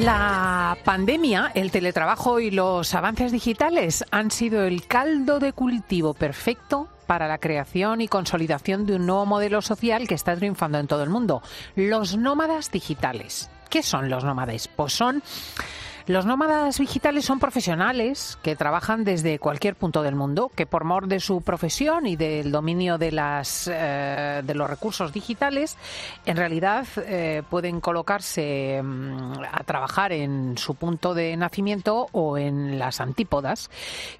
La pandemia, el teletrabajo y los avances digitales han sido el caldo de cultivo perfecto para la creación y consolidación de un nuevo modelo social que está triunfando en todo el mundo, los nómadas digitales. ¿Qué son los nómadas? Pues son los nómadas digitales son profesionales que trabajan desde cualquier punto del mundo, que por mor de su profesión y del dominio de, las, eh, de los recursos digitales, en realidad eh, pueden colocarse mm, a trabajar en su punto de nacimiento o en las antípodas,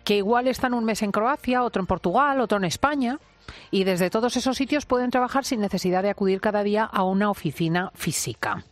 que igual están un mes en Croacia, otro en Portugal, otro en España, y desde todos esos sitios pueden trabajar sin necesidad de acudir cada día a una oficina física.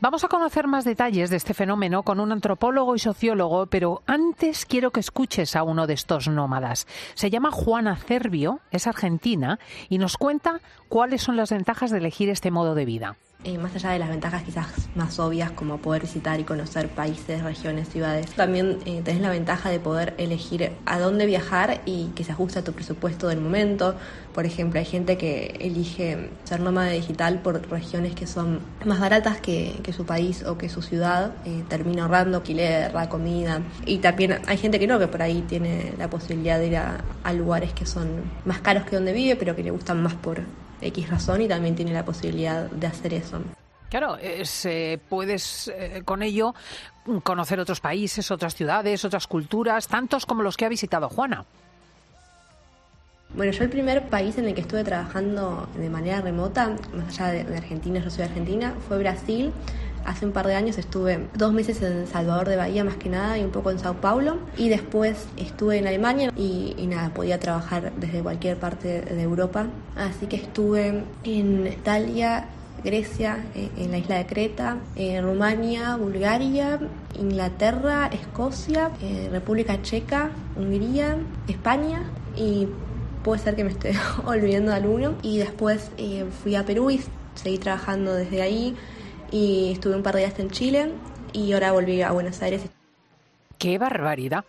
Vamos a conocer más detalles de este fenómeno con un antropólogo y sociólogo, pero antes quiero que escuches a uno de estos nómadas. Se llama Juana Cervio, es argentina y nos cuenta cuáles son las ventajas de elegir este modo de vida. Eh, más allá de las ventajas quizás más obvias como poder visitar y conocer países, regiones, ciudades, también eh, tenés la ventaja de poder elegir a dónde viajar y que se ajuste a tu presupuesto del momento. Por ejemplo, hay gente que elige ser nómada digital por regiones que son más baratas que, su país o que su ciudad, eh, termina ahorrando alquiler, la comida. Y también hay gente que no, que por ahí tiene la posibilidad de ir a lugares que son más caros que donde vive, pero que le gustan más por X razón y también tiene la posibilidad de hacer eso. Claro, puedes eh, con ello conocer otros países, otras ciudades, otras culturas, tantos como los que ha visitado Juana. Bueno, yo el primer país en el que estuve trabajando de manera remota, más allá de, Argentina, yo soy argentina, fue Brasil. Hace un par de años estuve dos meses en Salvador de Bahía más que nada y un poco en Sao Paulo. Y después estuve en Alemania y, nada, podía trabajar desde cualquier parte de Europa. Así que estuve en Italia, Grecia, eh, en la isla de Creta, en Rumania, Bulgaria, Inglaterra, Escocia, República Checa, Hungría, España y puede ser que me esté olvidando de alguno. Y después eh, fui a Perú y seguí trabajando desde ahí y estuve un par de días en Chile y ahora volví a Buenos Aires. ¡Qué barbaridad!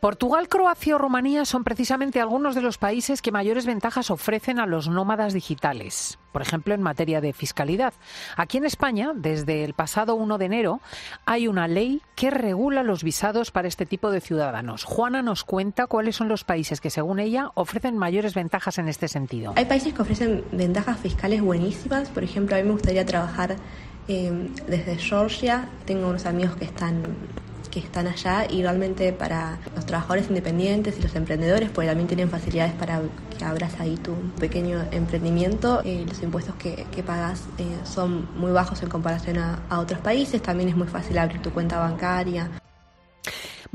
Portugal, Croacia o Rumanía son precisamente algunos de los países que mayores ventajas ofrecen a los nómadas digitales, por ejemplo en materia de fiscalidad. Aquí en España, desde el pasado 1 de enero, hay una ley que regula los visados para este tipo de ciudadanos. Juana nos cuenta cuáles son los países que, según ella, ofrecen mayores ventajas en este sentido. Hay países que ofrecen ventajas fiscales buenísimas. Por ejemplo, a mí me gustaría trabajar eh, desde Georgia. Tengo unos amigos que están que están allá y realmente para los trabajadores independientes y los emprendedores, pues también tienen facilidades para que abras ahí tu pequeño emprendimiento. Eh, los impuestos que, que pagas eh, son muy bajos en comparación a otros países, también es muy fácil abrir tu cuenta bancaria.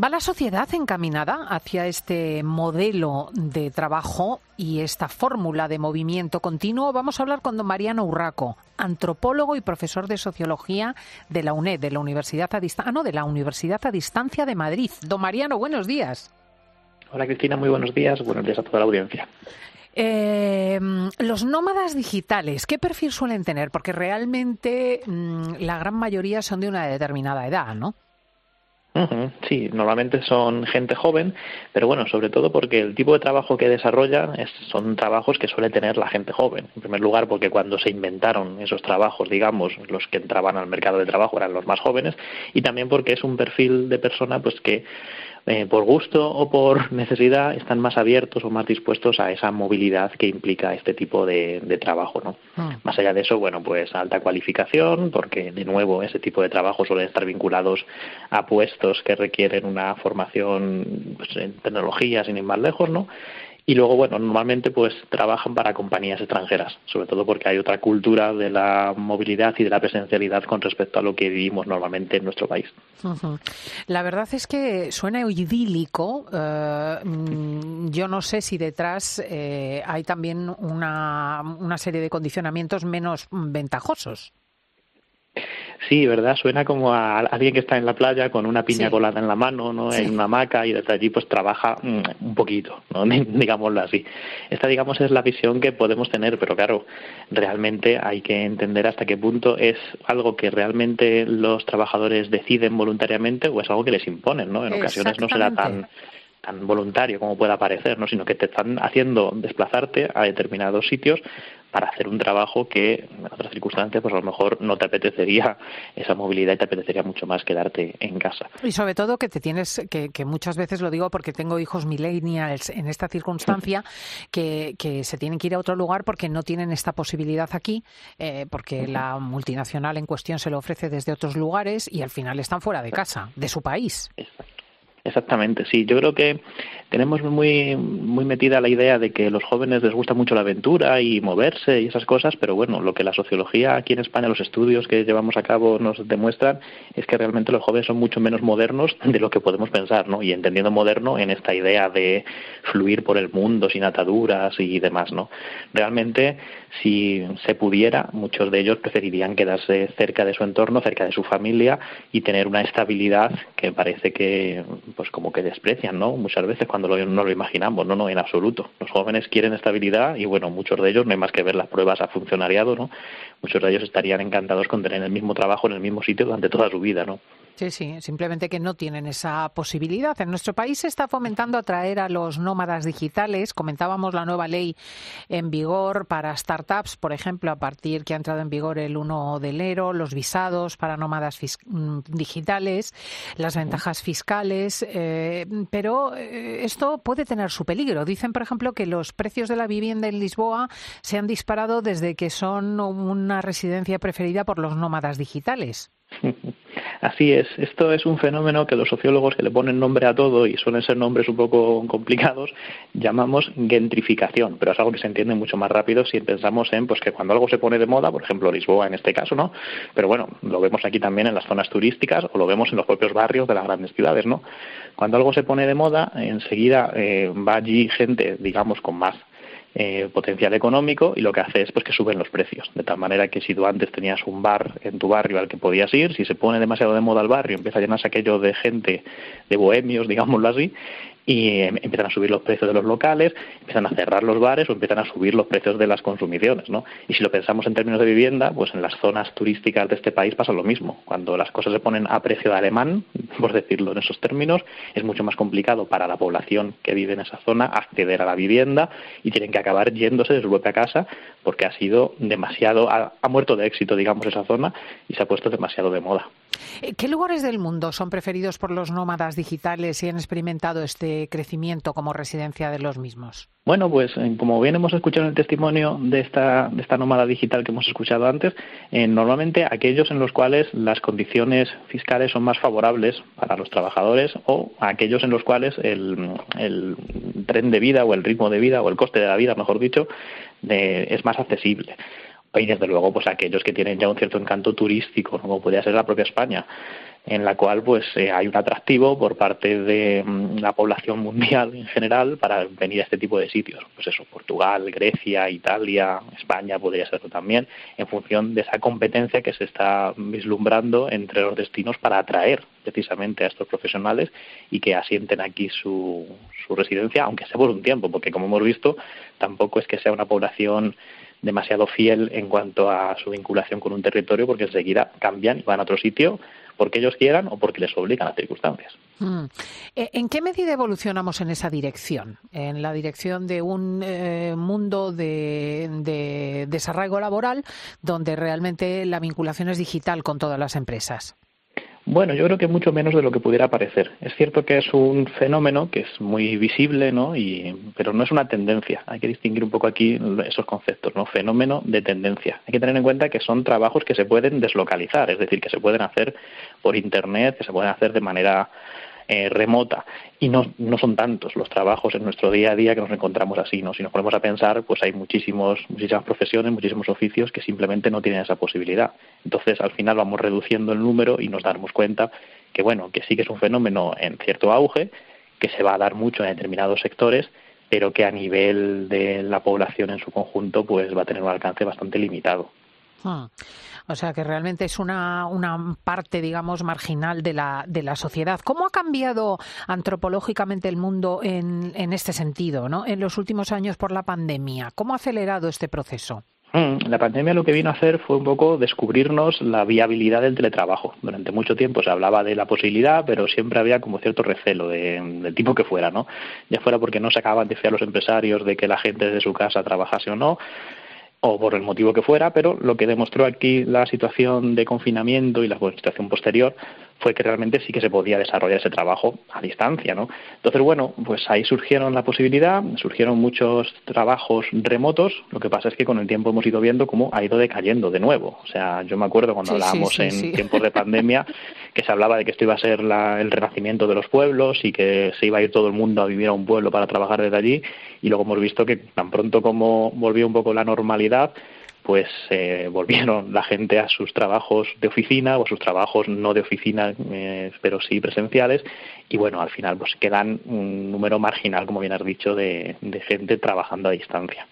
¿Va la sociedad encaminada hacia este modelo de trabajo y esta fórmula de movimiento continuo? Vamos a hablar con don Mariano Urraco, antropólogo y profesor de sociología de la UNED, de la Universidad a Distancia, ah, no, de la Universidad a Distancia de Madrid. Don Mariano, buenos días. Hola Cristina, muy buenos días. Buenos días a toda la audiencia. Eh, los nómadas digitales, ¿qué perfil suelen tener? Porque realmente mm, la gran mayoría son de una determinada edad, ¿no? Sí, normalmente son gente joven, pero bueno, sobre todo porque el tipo de trabajo que desarrollan es, son trabajos que suele tener la gente joven. En primer lugar, porque cuando se inventaron esos trabajos, digamos, los que entraban al mercado de trabajo eran los más jóvenes, y también porque es un perfil de persona pues que eh, por gusto o por necesidad están más abiertos o más dispuestos a esa movilidad que implica este tipo de, trabajo, ¿no? Ah. Más allá de eso, bueno, pues alta cualificación, porque de nuevo ese tipo de trabajo suelen estar vinculados a puestos que requieren una formación pues, en tecnología, sin ir más lejos, ¿no? Y luego, bueno, normalmente pues trabajan para compañías extranjeras, sobre todo porque hay otra cultura de la movilidad y de la presencialidad con respecto a lo que vivimos normalmente en nuestro país. La verdad es que suena idílico. Eh, yo no sé si detrás eh, hay también una, una serie de condicionamientos menos ventajosos. Sí, ¿verdad? Suena como a alguien que está en la playa con una piña colada en la mano, ¿no? En una hamaca y desde allí pues trabaja mm, un poquito, ¿no? Digámoslo así. Esta, digamos, es la visión que podemos tener, pero claro, realmente hay que entender hasta qué punto es algo que realmente los trabajadores deciden voluntariamente o es algo que les imponen, ¿no? En ocasiones no será tan tan voluntario como pueda parecer, ¿no? sino que te están haciendo desplazarte a determinados sitios para hacer un trabajo que en otras circunstancias pues a lo mejor no te apetecería esa movilidad y te apetecería mucho más quedarte en casa. Y sobre todo que te tienes, que, que muchas veces lo digo porque tengo hijos millennials en esta circunstancia, que, que, se tienen que ir a otro lugar porque no tienen esta posibilidad aquí, eh, porque la multinacional en cuestión se lo ofrece desde otros lugares y al final están fuera de casa, de su país. Exactamente, sí. Yo creo que tenemos muy, muy metida la idea de que los jóvenes les gusta mucho la aventura y moverse y esas cosas, pero bueno, lo que la sociología aquí en España, los estudios que llevamos a cabo nos demuestran es que realmente los jóvenes son mucho menos modernos de lo que podemos pensar, ¿no? Y entendiendo moderno en esta idea de fluir por el mundo sin ataduras y demás, ¿no? Realmente, si se pudiera, muchos de ellos preferirían quedarse cerca de su entorno, cerca de su familia y tener una estabilidad que parece que, pues como que desprecian, ¿no? Muchas veces cuando no lo imaginamos, no, no, en absoluto. Los jóvenes quieren estabilidad y bueno, muchos de ellos, no hay más que ver las pruebas a funcionariado, ¿no? Muchos de ellos estarían encantados con tener el mismo trabajo en el mismo sitio durante toda su vida, ¿no? Sí, sí, simplemente que no tienen esa posibilidad. En nuestro país se está fomentando atraer a los nómadas digitales. Comentábamos la nueva ley en vigor para startups, por ejemplo, a partir que ha entrado en vigor el 1 de enero, los visados para nómadas mm, digitales, las ventajas fiscales, eh, pero eh, esto puede tener su peligro. Dicen, por ejemplo, que los precios de la vivienda en Lisboa se han disparado desde que son una residencia preferida por los nómadas digitales. Así es, esto es un fenómeno que los sociólogos que le ponen nombre a todo y suelen ser nombres un poco complicados, llamamos gentrificación, pero es algo que se entiende mucho más rápido si pensamos en pues que cuando algo se pone de moda, por ejemplo Lisboa en este caso, ¿no? Pero bueno, lo vemos aquí también en las zonas turísticas o lo vemos en los propios barrios de las grandes ciudades, ¿no? Cuando algo se pone de moda, enseguida eh, va allí gente, digamos, con más eh, potencial económico y lo que hace es pues que suben los precios. De tal manera que si tú antes tenías un bar en tu barrio al que podías ir si se pone demasiado de moda el barrio empieza a llenarse aquello de gente de bohemios digámoslo así y em, empiezan a subir los precios de los locales, empiezan a cerrar los bares o empiezan a subir los precios de las consumiciones, ¿no? Y si lo pensamos en términos de vivienda, pues en las zonas turísticas de este país pasa lo mismo. Cuando las cosas se ponen a precio de alemán, por decirlo en esos términos, es mucho más complicado para la población que vive en esa zona acceder a la vivienda y tienen que acabar yéndose de su propia casa porque ha sido demasiado, ha, ha muerto de éxito, digamos, esa zona y se ha puesto demasiado de moda. Eh, ¿Qué lugares del mundo son preferidos por los nómadas digitales y han experimentado este crecimiento como residencia de los mismos? Bueno, pues eh, como bien hemos escuchado en el testimonio de esta, de esta nómada digital que hemos escuchado antes, eh, normalmente aquellos en los cuales las condiciones fiscales son más favorables para los trabajadores o aquellos en los cuales el, el tren de vida o el ritmo de vida o el coste de la vida, mejor dicho, es más accesible y desde luego pues aquellos que tienen ya un cierto encanto turístico, como podría ser la propia España, en la cual pues eh, hay un atractivo por parte de mm, la población mundial en general para venir a este tipo de sitios. Pues eso, Portugal, Grecia, Italia, España podría ser también, en función de esa competencia que se está vislumbrando entre los destinos para atraer precisamente a estos profesionales y que asienten aquí su, su residencia, aunque sea por un tiempo, porque como hemos visto, tampoco es que sea una población demasiado fiel en cuanto a su vinculación con un territorio porque enseguida cambian y van a otro sitio porque ellos quieran o porque les obligan las circunstancias. Mm. Eh, ¿En qué medida evolucionamos en esa dirección? En la dirección de un eh, mundo de, de desarraigo laboral donde realmente la vinculación es digital con todas las empresas. Bueno, yo creo que mucho menos de lo que pudiera parecer. Es cierto que es un fenómeno que es muy visible, ¿no? Y, pero no es una tendencia. Hay que distinguir un poco aquí esos conceptos, ¿no? Fenómeno de tendencia. Hay que tener en cuenta que son trabajos que se pueden deslocalizar, es decir, que se pueden hacer por Internet, que se pueden hacer de manera eh, remota y no, no son tantos los trabajos en nuestro día a día que nos encontramos así, ¿no? Si nos ponemos a pensar, pues hay muchísimos, muchísimas profesiones, muchísimos oficios que simplemente no tienen esa posibilidad. Entonces, al final vamos reduciendo el número y nos damos cuenta que, bueno, que sí que es un fenómeno en cierto auge, que se va a dar mucho en determinados sectores, pero que a nivel de la población en su conjunto, pues va a tener un alcance bastante limitado. Ah. O sea que realmente es una, una parte, digamos, marginal de la, de la sociedad. ¿Cómo ha cambiado antropológicamente el mundo en, en este sentido, ¿no? en los últimos años por la pandemia? ¿Cómo ha acelerado este proceso? Mm, la pandemia lo que vino a hacer fue un poco descubrirnos la viabilidad del teletrabajo. Durante mucho tiempo se hablaba de la posibilidad, pero siempre había como cierto recelo de, del tipo que fuera, ¿no? Ya fuera porque no se acababan de fiar los empresarios de que la gente desde su casa trabajase o no, o por el motivo que fuera, pero lo que demostró aquí la situación de confinamiento y la situación posterior fue que realmente sí que se podía desarrollar ese trabajo a distancia, ¿no? Entonces, bueno, pues ahí surgieron la posibilidad, surgieron muchos trabajos remotos, lo que pasa es que con el tiempo hemos ido viendo cómo ha ido decayendo de nuevo. O sea, yo me acuerdo cuando hablábamos en tiempos de pandemia que se hablaba de que esto iba a ser el renacimiento de los pueblos y que se iba a ir todo el mundo a vivir a un pueblo para trabajar desde allí y luego hemos visto que tan pronto como volvió un poco la normalidad, pues eh, volvieron la gente a sus trabajos de oficina o a sus trabajos no de oficina, eh, pero sí presenciales, y bueno, al final pues quedan un número marginal, como bien has dicho, de gente trabajando a distancia.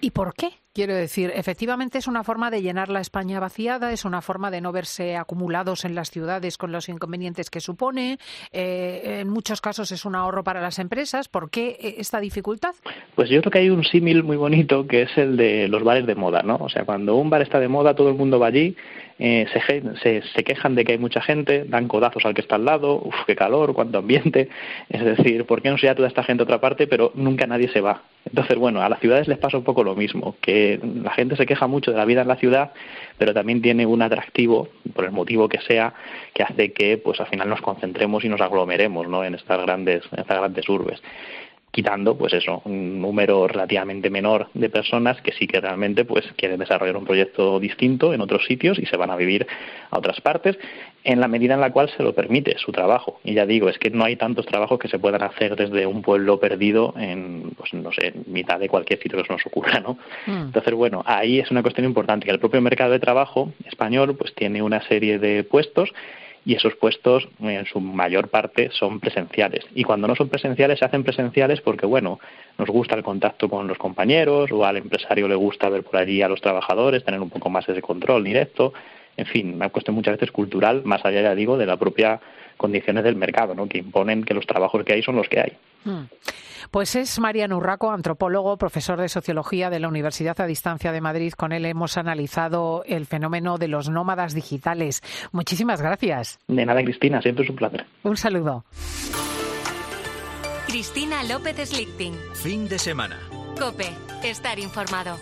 ¿Y por qué? Quiero decir, efectivamente es una forma de llenar la España vaciada, es una forma de no verse acumulados en las ciudades con los inconvenientes que supone. Eh, en muchos casos es un ahorro para las empresas. ¿Por qué eh, esta dificultad? Pues yo creo que hay un símil muy bonito que es el de los bares de moda, ¿no? O sea, cuando un bar está de moda, todo el mundo va allí, eh, se, se, quejan de que hay mucha gente, dan codazos al que está al lado, uff, qué calor, cuánto ambiente. Es decir, ¿por qué no se va toda esta gente a otra parte, pero nunca nadie se va? Entonces, bueno, a las ciudades les pasa un poco lo mismo, que la gente se queja mucho de la vida en la ciudad, pero también tiene un atractivo, por el motivo que sea, que hace que pues al final nos concentremos y nos aglomeremos ¿no? en estas grandes, en estas grandes urbes quitando pues eso un número relativamente menor de personas que sí que realmente pues quieren desarrollar un proyecto distinto en otros sitios y se van a vivir a otras partes en la medida en la cual se lo permite su trabajo y ya digo es que no hay tantos trabajos que se puedan hacer desde un pueblo perdido en pues no sé mitad de cualquier sitio que se nos ocurra no mm. entonces bueno ahí es una cuestión importante que el propio mercado de trabajo español pues tiene una serie de puestos y esos puestos en su mayor parte son presenciales. Y cuando no son presenciales, se hacen presenciales porque, bueno, nos gusta el contacto con los compañeros o al empresario le gusta ver por allí a los trabajadores, tener un poco más ese control directo. En fin, una cuestión muchas veces cultural, más allá, ya digo, de la propia condiciones del mercado, ¿no? que imponen que los trabajos que hay son los que hay. Hmm. Pues es Mariano Urraco, antropólogo, profesor de sociología de la Universidad a Distancia de Madrid. Con él hemos analizado el fenómeno de los nómadas digitales. Muchísimas gracias. De nada, Cristina, siempre es un placer. Un saludo. Cristina López Slichting. Fin de semana. Cope, estar informado.